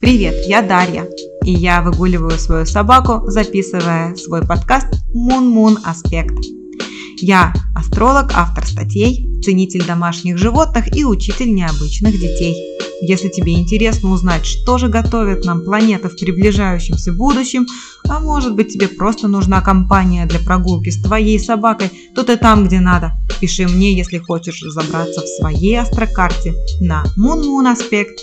Привет, я Дарья, и я выгуливаю свою собаку, записывая свой подкаст Moon Аспект. Я астролог, автор статей, ценитель домашних животных и учитель необычных детей. Если тебе интересно узнать, что же готовит нам планета в приближающемся будущем, а может быть тебе просто нужна компания для прогулки с твоей собакой, то ты там, где надо. Пиши мне, если хочешь разобраться в своей астрокарте на moonmoonaspect.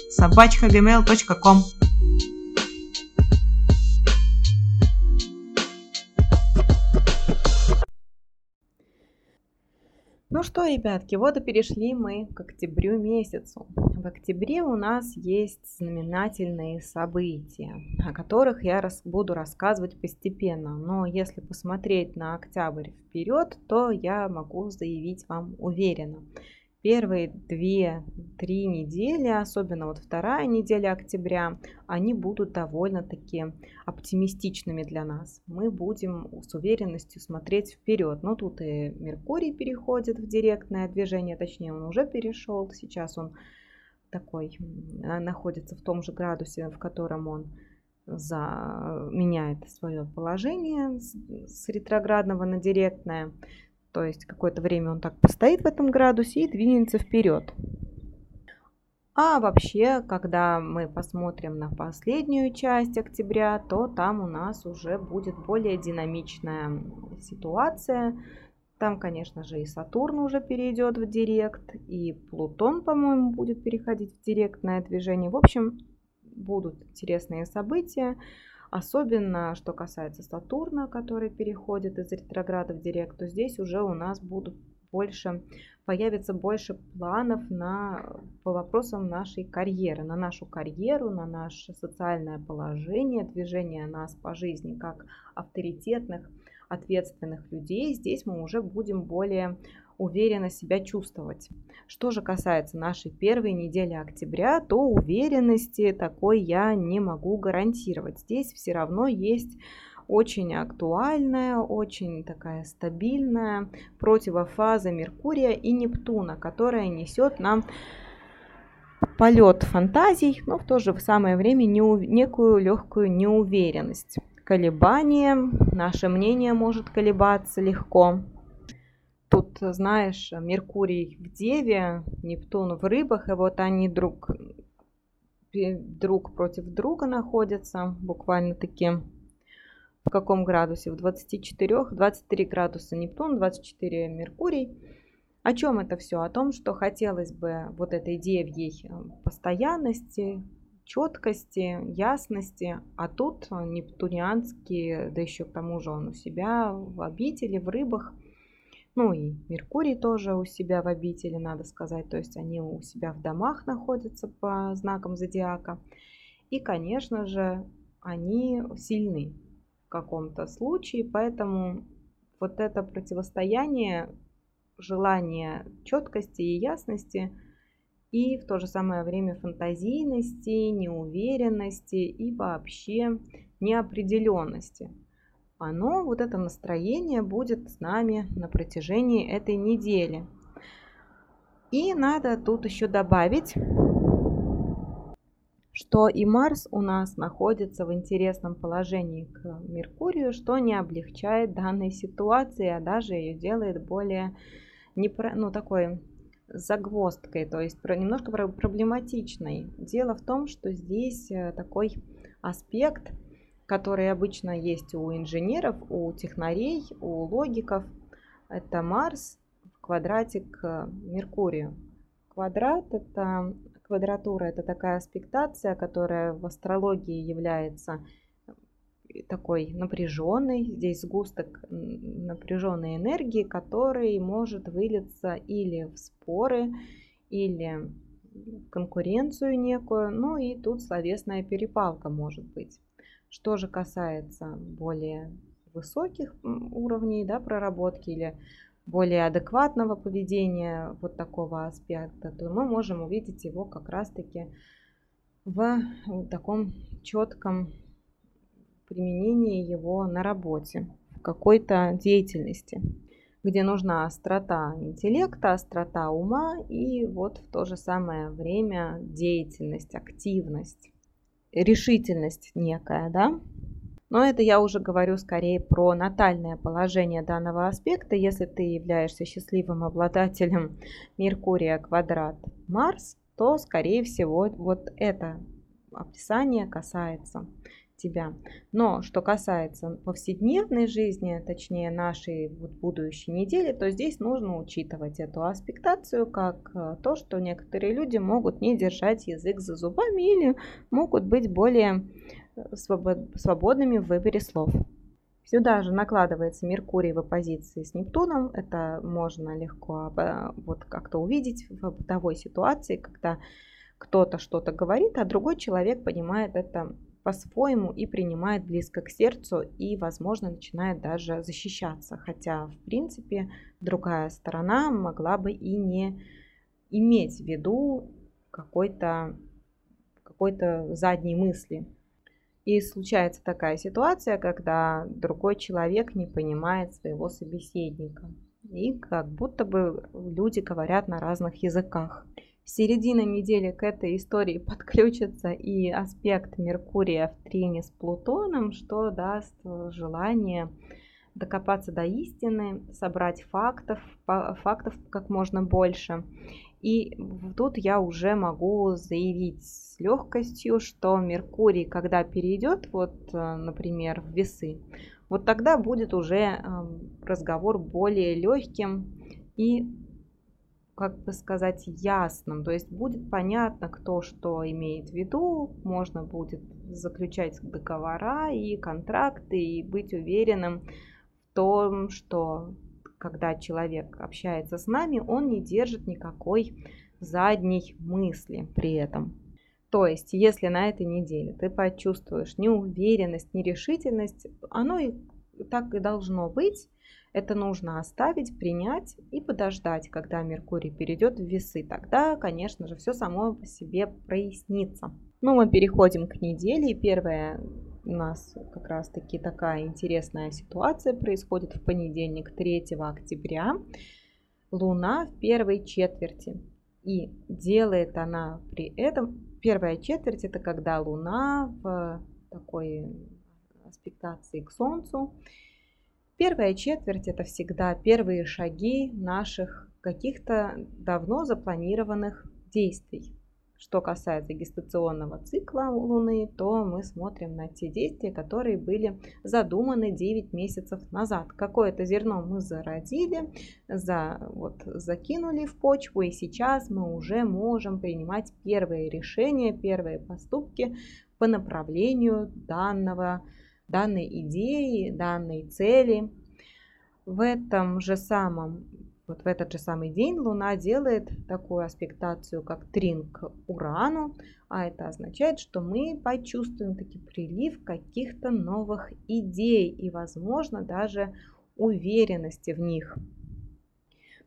Ну что, ребятки, вот и перешли мы к октябрю месяцу. В октябре у нас есть знаменательные события, о которых я рас буду рассказывать постепенно. Но если посмотреть на октябрь вперед, то я могу заявить вам уверенно – первые две-три недели, особенно вот вторая неделя октября, они будут довольно-таки оптимистичными для нас. Мы будем с уверенностью смотреть вперед. Но тут и Меркурий переходит в директное движение, точнее он уже перешел, сейчас он такой находится в том же градусе, в котором он за, меняет свое положение с ретроградного на директное. То есть какое-то время он так постоит в этом градусе и двинется вперед. А вообще, когда мы посмотрим на последнюю часть октября, то там у нас уже будет более динамичная ситуация. Там, конечно же, и Сатурн уже перейдет в директ, и Плутон, по-моему, будет переходить в директное движение. В общем, будут интересные события. Особенно, что касается Сатурна, который переходит из ретрограда в директ, то здесь уже у нас будут больше, появится больше планов на, по вопросам нашей карьеры, на нашу карьеру, на наше социальное положение, движение нас по жизни как авторитетных, ответственных людей. Здесь мы уже будем более уверенно себя чувствовать. Что же касается нашей первой недели октября, то уверенности такой я не могу гарантировать. Здесь все равно есть очень актуальная, очень такая стабильная противофаза Меркурия и Нептуна, которая несет нам полет фантазий, но в то же самое время некую легкую неуверенность. Колебания, наше мнение может колебаться легко. Тут, знаешь, Меркурий в Деве, Нептун в Рыбах, и вот они друг, друг против друга находятся, буквально-таки в каком градусе? В 24, 23 градуса Нептун, 24 Меркурий. О чем это все? О том, что хотелось бы вот этой девьей э, постоянности, четкости, ясности, а тут нептунианский, да еще к тому же он у себя в обители, в рыбах – ну и Меркурий тоже у себя в обители, надо сказать. То есть они у себя в домах находятся по знакам зодиака. И, конечно же, они сильны в каком-то случае. Поэтому вот это противостояние, желание четкости и ясности и в то же самое время фантазийности, неуверенности и вообще неопределенности – оно, вот это настроение будет с нами на протяжении этой недели. И надо тут еще добавить, что и Марс у нас находится в интересном положении к Меркурию, что не облегчает данной ситуации, а даже ее делает более непро... ну, такой загвоздкой, то есть немножко проблематичной. Дело в том, что здесь э, такой аспект – которые обычно есть у инженеров, у технарей, у логиков. Это Марс в квадрате к Меркурию. Квадрат – это квадратура, это такая аспектация, которая в астрологии является такой напряженной, здесь сгусток напряженной энергии, который может вылиться или в споры, или в конкуренцию некую, ну и тут словесная перепалка может быть. Что же касается более высоких уровней да, проработки или более адекватного поведения вот такого аспекта, то мы можем увидеть его как раз-таки в таком четком применении его на работе, в какой-то деятельности, где нужна острота интеллекта, острота ума и вот в то же самое время деятельность, активность. Решительность некая, да, но это я уже говорю скорее про натальное положение данного аспекта. Если ты являешься счастливым обладателем Меркурия квадрат Марс, то, скорее всего, вот это описание касается тебя. Но что касается повседневной жизни, точнее нашей вот будущей недели, то здесь нужно учитывать эту аспектацию как э, то, что некоторые люди могут не держать язык за зубами или могут быть более свободными в выборе слов. Сюда же накладывается Меркурий в оппозиции с Нептуном. Это можно легко вот как-то увидеть в бытовой ситуации, когда кто-то что-то говорит, а другой человек понимает это по-своему и принимает близко к сердцу и, возможно, начинает даже защищаться. Хотя, в принципе, другая сторона могла бы и не иметь в виду какой-то какой-то задней мысли. И случается такая ситуация, когда другой человек не понимает своего собеседника. И как будто бы люди говорят на разных языках. Середина недели к этой истории подключится и аспект Меркурия в трине с Плутоном, что даст желание докопаться до истины, собрать фактов, фактов как можно больше. И тут я уже могу заявить с легкостью, что Меркурий, когда перейдет, вот, э, например, в весы, вот тогда будет уже эм, разговор более легким и, как бы сказать, ясным. То есть будет понятно, кто что имеет в виду, можно будет заключать договора и контракты и быть уверенным в том, что когда человек общается с нами, он не держит никакой задней мысли при этом. То есть, если на этой неделе ты почувствуешь неуверенность, нерешительность, оно и так и должно быть. Это нужно оставить, принять и подождать, когда Меркурий перейдет в весы. Тогда, конечно же, все само по себе прояснится. Ну, мы переходим к неделе. Первое у нас как раз таки такая интересная ситуация происходит в понедельник 3 октября. Луна в первой четверти. И делает она при этом... Первая четверть это когда Луна в такой аспектации к Солнцу. Первая четверть это всегда первые шаги наших каких-то давно запланированных действий. Что касается гестационного цикла Луны, то мы смотрим на те действия, которые были задуманы 9 месяцев назад. Какое-то зерно мы зародили, за, вот, закинули в почву, и сейчас мы уже можем принимать первые решения, первые поступки по направлению данного, данной идеи, данной цели. В этом же самом вот в этот же самый день Луна делает такую аспектацию, как трин к Урану, а это означает, что мы почувствуем таки прилив каких-то новых идей и, возможно, даже уверенности в них.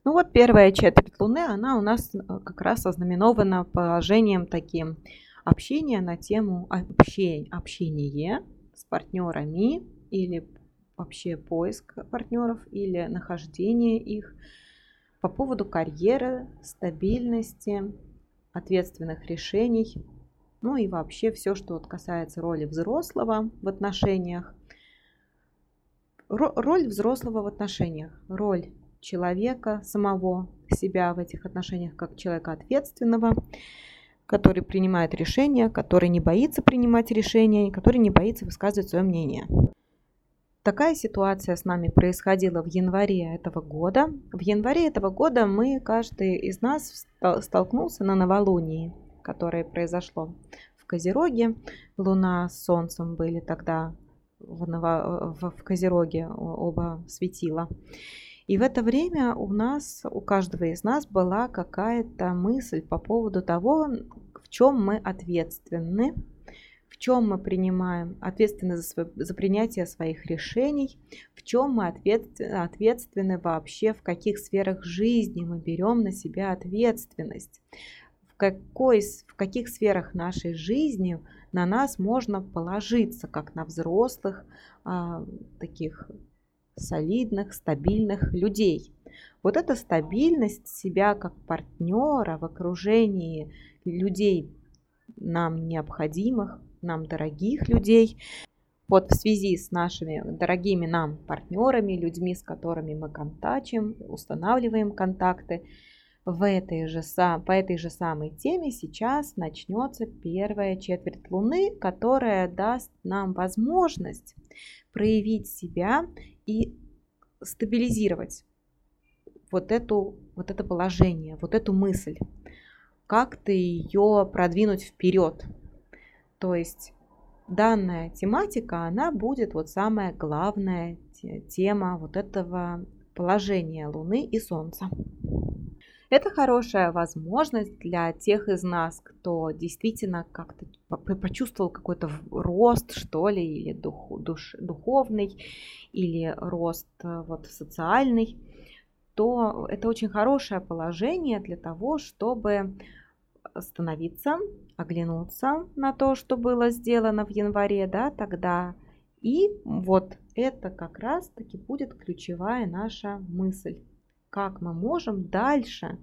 Ну вот первая четверть Луны, она у нас э, как раз ознаменована положением таким общения на тему общения, общение с партнерами или вообще поиск партнеров или нахождение их – по поводу карьеры, стабильности, ответственных решений, ну и вообще все, что касается роли взрослого в отношениях. Роль взрослого в отношениях, роль человека самого себя в этих отношениях как человека ответственного, который принимает решения, который не боится принимать решения и который не боится высказывать свое мнение. Такая ситуация с нами происходила в январе этого года. В январе этого года мы, каждый из нас столкнулся на новолунии, которое произошло в Козероге. Луна с Солнцем были тогда в, Ново... в Козероге оба светила. И в это время у нас, у каждого из нас была какая-то мысль по поводу того, в чем мы ответственны, чем мы принимаем ответственность за, свое, за принятие своих решений, в чем мы ответственны, ответственны вообще, в каких сферах жизни мы берем на себя ответственность, в, какой, в каких сферах нашей жизни на нас можно положиться, как на взрослых, а, таких солидных, стабильных людей. Вот эта стабильность себя как партнера в окружении людей нам необходимых, нам дорогих людей. Вот в связи с нашими дорогими нам партнерами, людьми, с которыми мы контачим, устанавливаем контакты, в этой же, по этой же самой теме сейчас начнется первая четверть Луны, которая даст нам возможность проявить себя и стабилизировать вот, эту, вот это положение, вот эту мысль, как-то ее продвинуть вперед. То есть данная тематика, она будет вот самая главная тема вот этого положения Луны и Солнца. Это хорошая возможность для тех из нас, кто действительно как-то почувствовал какой-то рост, что ли, или дух, душ, духовный, или рост э, вот социальный, то это очень хорошее положение для того, чтобы остановиться, оглянуться на то, что было сделано в январе, да, тогда. И вот это как раз-таки будет ключевая наша мысль как мы можем дальше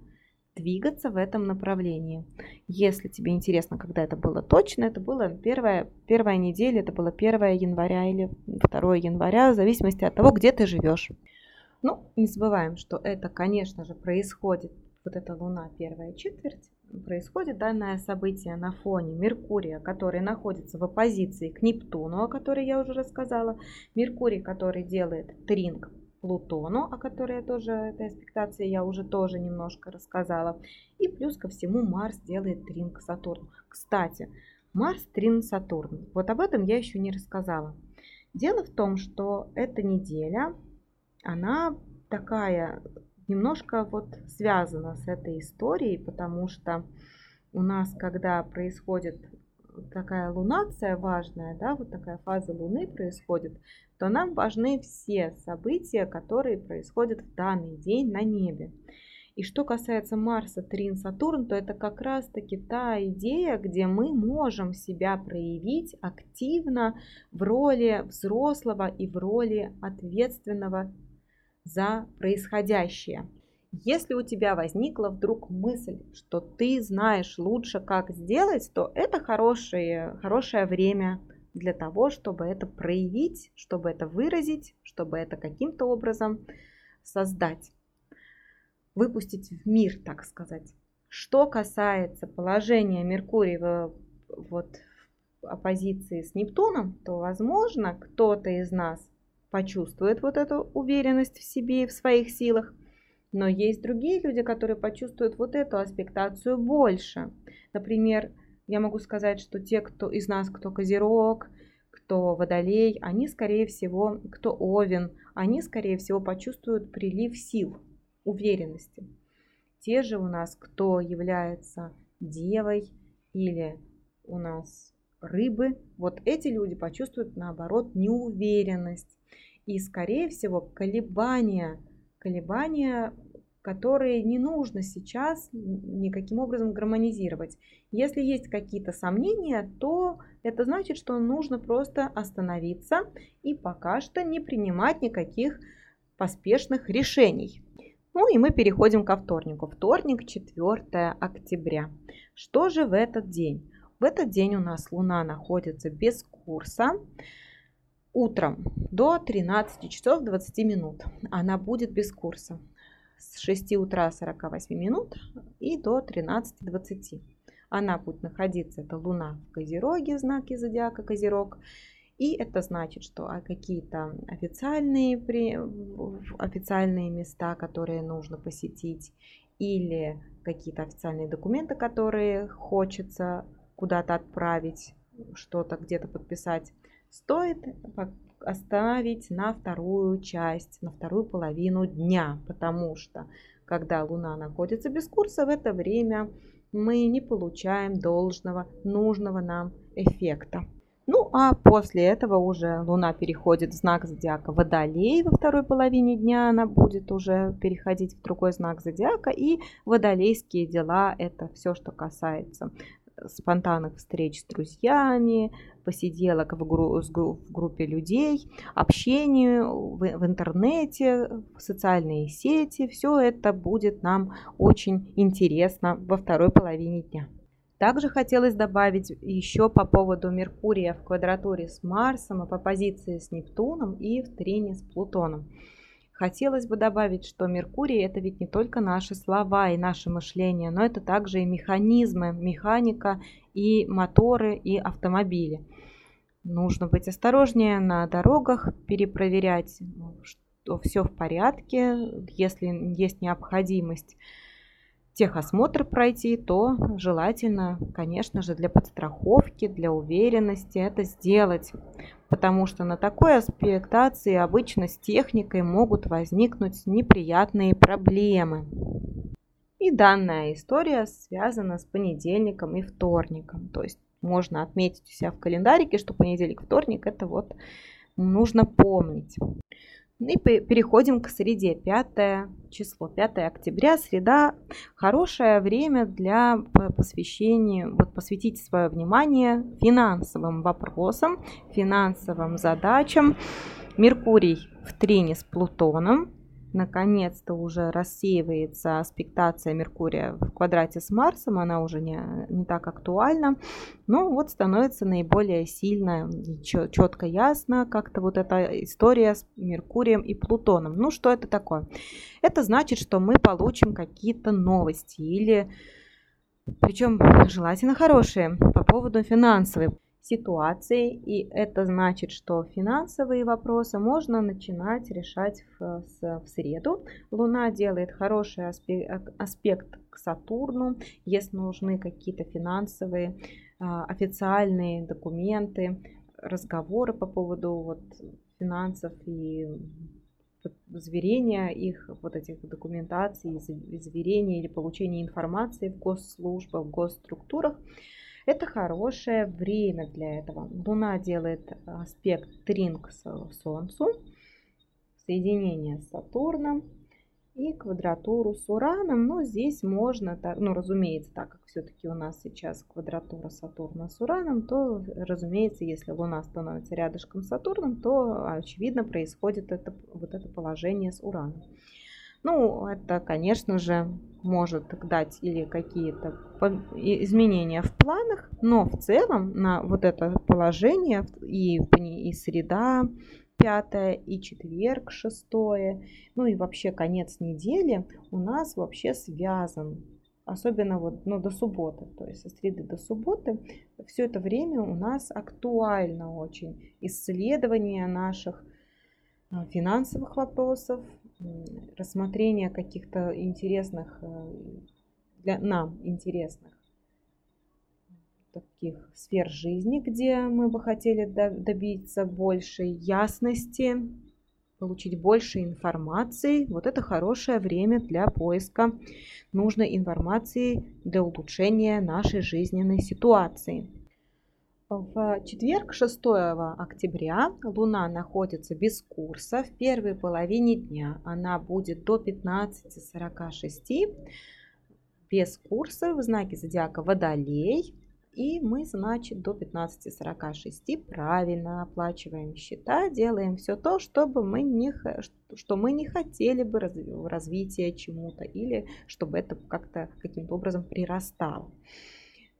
двигаться в этом направлении. Если тебе интересно, когда это было точно, это было первая, первая неделя, это было 1 января или 2 января, в зависимости от того, где ты живешь. Ну, не забываем, что это, конечно же, происходит, вот эта Луна, первая четверть, происходит данное событие на фоне Меркурия, который находится в оппозиции к Нептуну, о которой я уже рассказала. Меркурий, который делает тринг Плутону, о которой я тоже, этой аспектации я уже тоже немножко рассказала. И плюс ко всему Марс делает трин к Сатурну. Кстати, Марс трин Сатурн. Вот об этом я еще не рассказала. Дело в том, что эта неделя, она такая немножко вот связана с этой историей, потому что у нас, когда происходит такая лунация важная, да, вот такая фаза Луны происходит, то нам важны все события, которые происходят в данный день на небе. И что касается Марса, Трин, Сатурн, то это как раз-таки та идея, где мы можем себя проявить активно в роли взрослого и в роли ответственного за происходящее. Если у тебя возникла вдруг мысль, что ты знаешь лучше, как сделать, то это хорошее, хорошее время для того, чтобы это проявить, чтобы это выразить, чтобы это каким-то образом создать, выпустить в мир, так сказать. Что касается положения Меркурия в, вот, в оппозиции с Нептуном, то, возможно, кто-то из нас почувствует вот эту уверенность в себе и в своих силах, но есть другие люди, которые почувствуют вот эту аспектацию больше. Например, я могу сказать, что те, кто из нас, кто козерог, кто водолей, они, скорее всего, кто овен, они, скорее всего, почувствуют прилив сил, уверенности. Те же у нас, кто является девой или у нас рыбы, вот эти люди почувствуют, наоборот, неуверенность и, скорее всего, колебания колебания, которые не нужно сейчас никаким образом гармонизировать. Если есть какие-то сомнения, то это значит, что нужно просто остановиться и пока что не принимать никаких поспешных решений. Ну и мы переходим ко вторнику. Вторник, 4 октября. Что же в этот день? В этот день у нас Луна находится без курса утром до 13 часов 20 минут. Она будет без курса с 6 утра 48 минут и до 13.20. Она будет находиться, это Луна в Козероге, знаки зодиака Козерог. И это значит, что а какие-то официальные, официальные места, которые нужно посетить, или какие-то официальные документы, которые хочется куда-то отправить, что-то где-то подписать, стоит остановить на вторую часть, на вторую половину дня, потому что когда Луна находится без курса, в это время мы не получаем должного, нужного нам эффекта. Ну а после этого уже Луна переходит в знак зодиака Водолей во второй половине дня, она будет уже переходить в другой знак зодиака, и водолейские дела это все, что касается спонтанных встреч с друзьями, посиделок в, гру- в группе людей, общению в, в интернете, в социальные сети. Все это будет нам очень интересно во второй половине дня. Также хотелось добавить еще по поводу Меркурия в квадратуре с Марсом, а по позиции с Нептуном и в трине с Плутоном. Хотелось бы добавить, что Меркурий это ведь не только наши слова и наше мышление, но это также и механизмы, механика и моторы и автомобили. Нужно быть осторожнее на дорогах, перепроверять, что все в порядке, если есть необходимость техосмотр пройти, то желательно, конечно же, для подстраховки, для уверенности это сделать. Потому что на такой аспектации обычно с техникой могут возникнуть неприятные проблемы. И данная история связана с понедельником и вторником. То есть можно отметить у себя в календарике, что понедельник, вторник это вот нужно помнить. И переходим к среде. 5 число, 5 октября, среда. Хорошее время для посвящения, вот посвятить свое внимание финансовым вопросам, финансовым задачам. Меркурий в трине с Плутоном наконец-то уже рассеивается аспектация Меркурия в квадрате с Марсом, она уже не, не так актуальна, но вот становится наиболее сильно, четко ясно как-то вот эта история с Меркурием и Плутоном. Ну, что это такое? Это значит, что мы получим какие-то новости или причем желательно хорошие по поводу финансовой ситуации, и это значит, что финансовые вопросы можно начинать решать в, в среду. Луна делает хороший аспект, к Сатурну, если нужны какие-то финансовые а, официальные документы, разговоры по поводу вот, финансов и зверения их вот этих документаций, зверения или получения информации в госслужбах, в госструктурах. Это хорошее время для этого. Луна делает аспект трин к Солнцу, соединение с Сатурном и квадратуру с Ураном. Но здесь можно, ну разумеется, так как все-таки у нас сейчас квадратура Сатурна с Ураном, то разумеется, если Луна становится рядышком с Сатурном, то очевидно происходит это, вот это положение с Ураном. Ну, это, конечно же, может дать или какие-то изменения в планах, но в целом на вот это положение и, и среда пятое, и четверг шестое, ну и вообще конец недели у нас вообще связан особенно вот ну, до субботы, то есть со среды до субботы, все это время у нас актуально очень исследование наших а, финансовых вопросов, рассмотрение каких-то интересных, э, для нам интересных таких сфер жизни, где мы бы хотели добиться большей ясности, получить больше информации. Вот это хорошее время для поиска нужной информации для улучшения нашей жизненной ситуации. В четверг, 6 октября, Луна находится без курса в первой половине дня. Она будет до 15.46 без курса в знаке зодиака Водолей. И мы, значит, до 15.46 правильно оплачиваем счета, делаем все то, чтобы мы не, что мы не хотели бы развития чему-то или чтобы это как-то каким-то образом прирастало.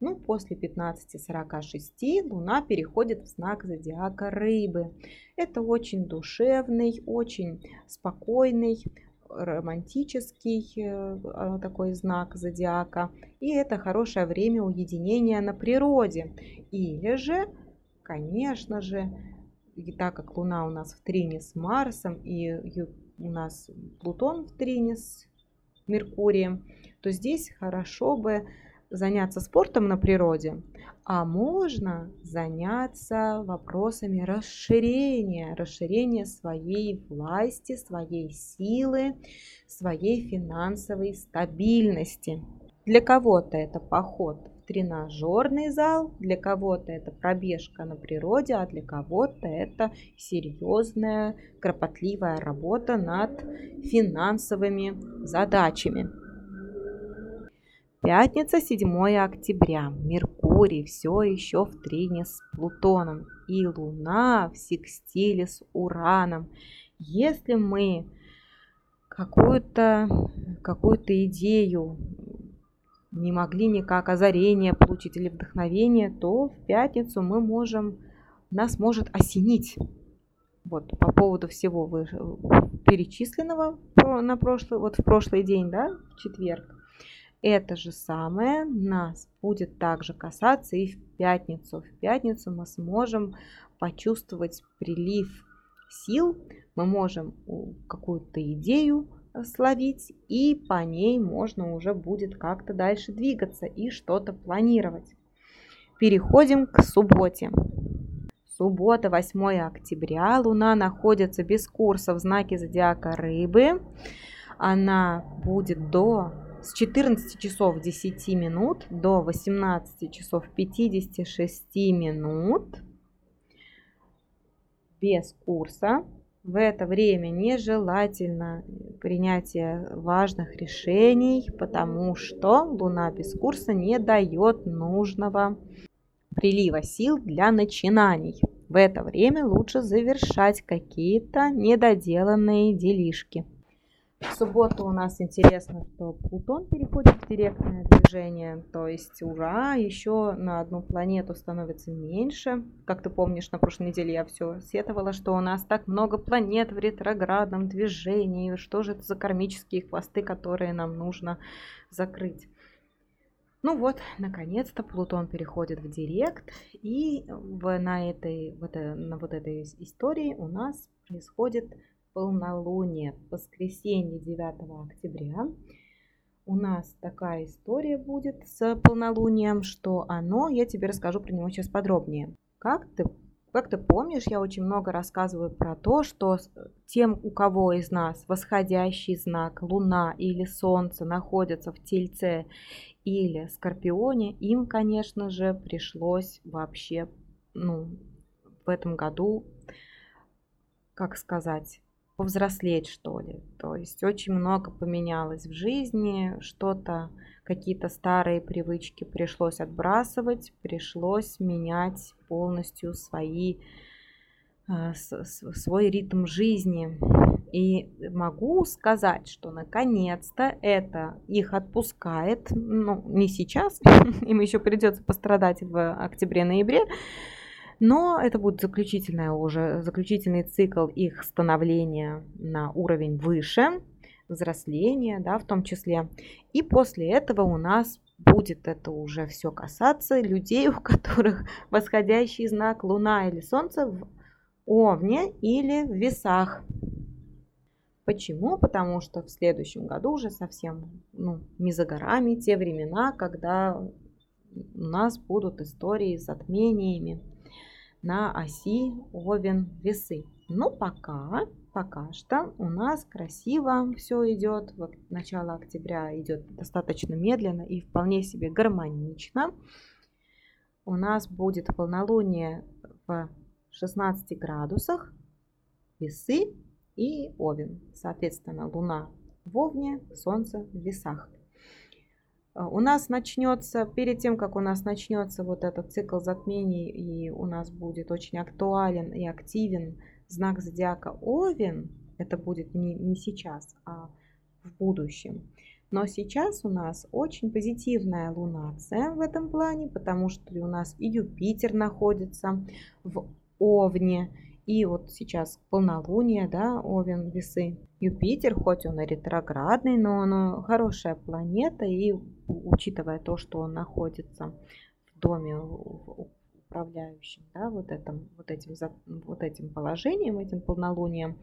Ну, после 15.46 Луна переходит в знак зодиака Рыбы. Это очень душевный, очень спокойный, романтический э, а, такой знак зодиака. И это хорошее время уединения на природе. Или же, конечно же, и так как Луна у нас в трине с Марсом и у нас Плутон в трине с Меркурием, то здесь хорошо бы заняться спортом на природе, а можно заняться вопросами расширения, расширения своей власти, своей силы, своей финансовой стабильности. Для кого-то это поход в тренажерный зал, для кого-то это пробежка на природе, а для кого-то это серьезная, кропотливая работа над финансовыми задачами. Пятница, 7 октября. Меркурий все еще в трине с Плутоном. И Луна в секстиле с Ураном. Если мы какую-то какую идею не могли никак озарение получить или вдохновение, то в пятницу мы можем, нас может осенить. Вот по поводу всего перечисленного на прошлый, вот в прошлый день, да, в четверг. Это же самое нас будет также касаться и в пятницу. В пятницу мы сможем почувствовать прилив сил, мы можем какую-то идею словить, и по ней можно уже будет как-то дальше двигаться и что-то планировать. Переходим к субботе. Суббота, 8 октября. Луна находится без курса в знаке зодиака Рыбы. Она будет до с 14 часов 10 минут до 18 часов 56 минут без курса. В это время нежелательно принятие важных решений, потому что Луна без курса не дает нужного прилива сил для начинаний. В это время лучше завершать какие-то недоделанные делишки. В субботу у нас интересно, что Плутон переходит в директное движение, то есть ура, еще на одну планету становится меньше. Как ты помнишь, на прошлой неделе я все сетовала, что у нас так много планет в ретроградном движении, что же это за кармические хвосты, которые нам нужно закрыть. Ну вот, наконец-то Плутон переходит в Директ, и в, на, этой, в это, на вот этой истории у нас происходит полнолуние в воскресенье 9 октября. У нас такая история будет с полнолунием, что оно, я тебе расскажу про него сейчас подробнее. Как ты, как ты помнишь, я очень много рассказываю про то, что тем, у кого из нас восходящий знак Луна или Солнце находятся в Тельце или Скорпионе, им, конечно же, пришлось вообще ну, в этом году, как сказать, повзрослеть, что ли. То есть очень много поменялось в жизни, что-то, какие-то старые привычки пришлось отбрасывать, пришлось менять полностью свои, э, свой ритм жизни. И могу сказать, что наконец-то это их отпускает, ну, не сейчас, им еще придется пострадать в октябре-ноябре, но это будет заключительная уже, заключительный цикл их становления на уровень выше, взросления, да, в том числе. И после этого у нас будет это уже все касаться людей, у которых восходящий знак Луна или Солнце в Овне или в Весах. Почему? Потому что в следующем году уже совсем ну, не за горами те времена, когда у нас будут истории с затмениями, на оси Овен весы. Но пока, пока что у нас красиво все идет. Вот начало октября идет достаточно медленно и вполне себе гармонично. У нас будет полнолуние в 16 градусах, весы и Овен. Соответственно, Луна в Овне, Солнце в весах. А, у нас начнется, перед тем, как у нас начнется вот этот цикл затмений, и у нас будет очень актуален и активен знак зодиака Овен, это будет не, не сейчас, а в будущем. Но сейчас у нас очень позитивная лунация в этом плане, потому что у нас и Юпитер находится в Овне, и вот сейчас полнолуние, да, Овен, весы. Юпитер, хоть он и ретроградный, но он хорошая планета, и учитывая то, что он находится в доме управляющим, да, вот, этом, вот, этим, вот этим положением, этим полнолунием,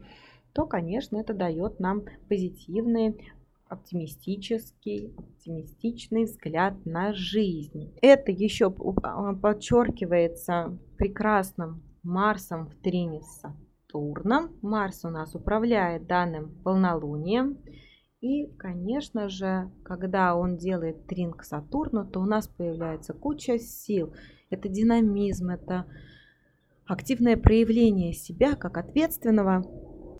то, конечно, это дает нам позитивный оптимистический, оптимистичный взгляд на жизнь. Это еще подчеркивается прекрасным Марсом в трине с Сатурном. Марс у нас управляет данным полнолунием. И, конечно же, когда он делает трин к Сатурну, то у нас появляется куча сил. Это динамизм, это активное проявление себя как ответственного,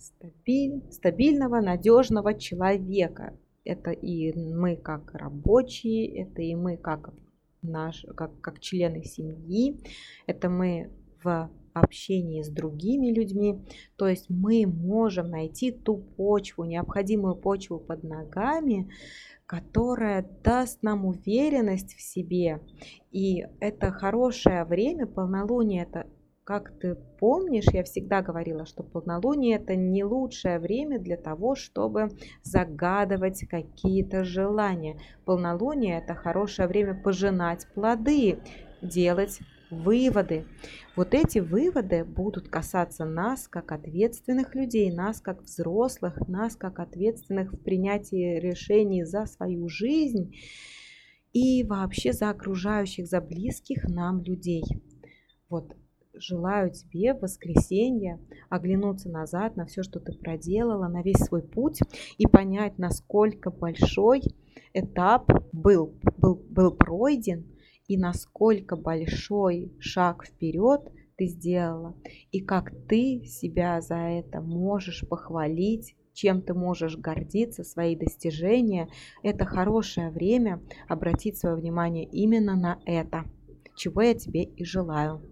стабиль, стабильного, надежного человека. Это и мы как рабочие, это и мы как, наш, как, как члены семьи, это мы в общении с другими людьми. То есть мы можем найти ту почву, необходимую почву под ногами, которая даст нам уверенность в себе. И это хорошее время, полнолуние это как ты помнишь, я всегда говорила, что полнолуние это не лучшее время для того, чтобы загадывать какие-то желания. Полнолуние это хорошее время пожинать плоды, делать выводы. Вот эти выводы будут касаться нас как ответственных людей, нас как взрослых, нас как ответственных в принятии решений за свою жизнь и вообще за окружающих, за близких нам людей. Вот желаю тебе в воскресенье оглянуться назад на все, что ты проделала, на весь свой путь и понять, насколько большой этап был, был, был пройден и насколько большой шаг вперед ты сделала, и как ты себя за это можешь похвалить, чем ты можешь гордиться, свои достижения. Это хорошее время обратить свое внимание именно на это, чего я тебе и желаю.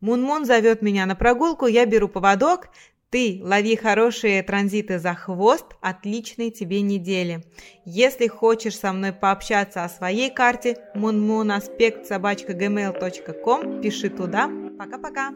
Мунмун -мун зовет меня на прогулку, я беру поводок. Ты лови хорошие транзиты за хвост, отличной тебе недели. Если хочешь со мной пообщаться о своей карте, munmunaspect пиши туда. Пока-пока!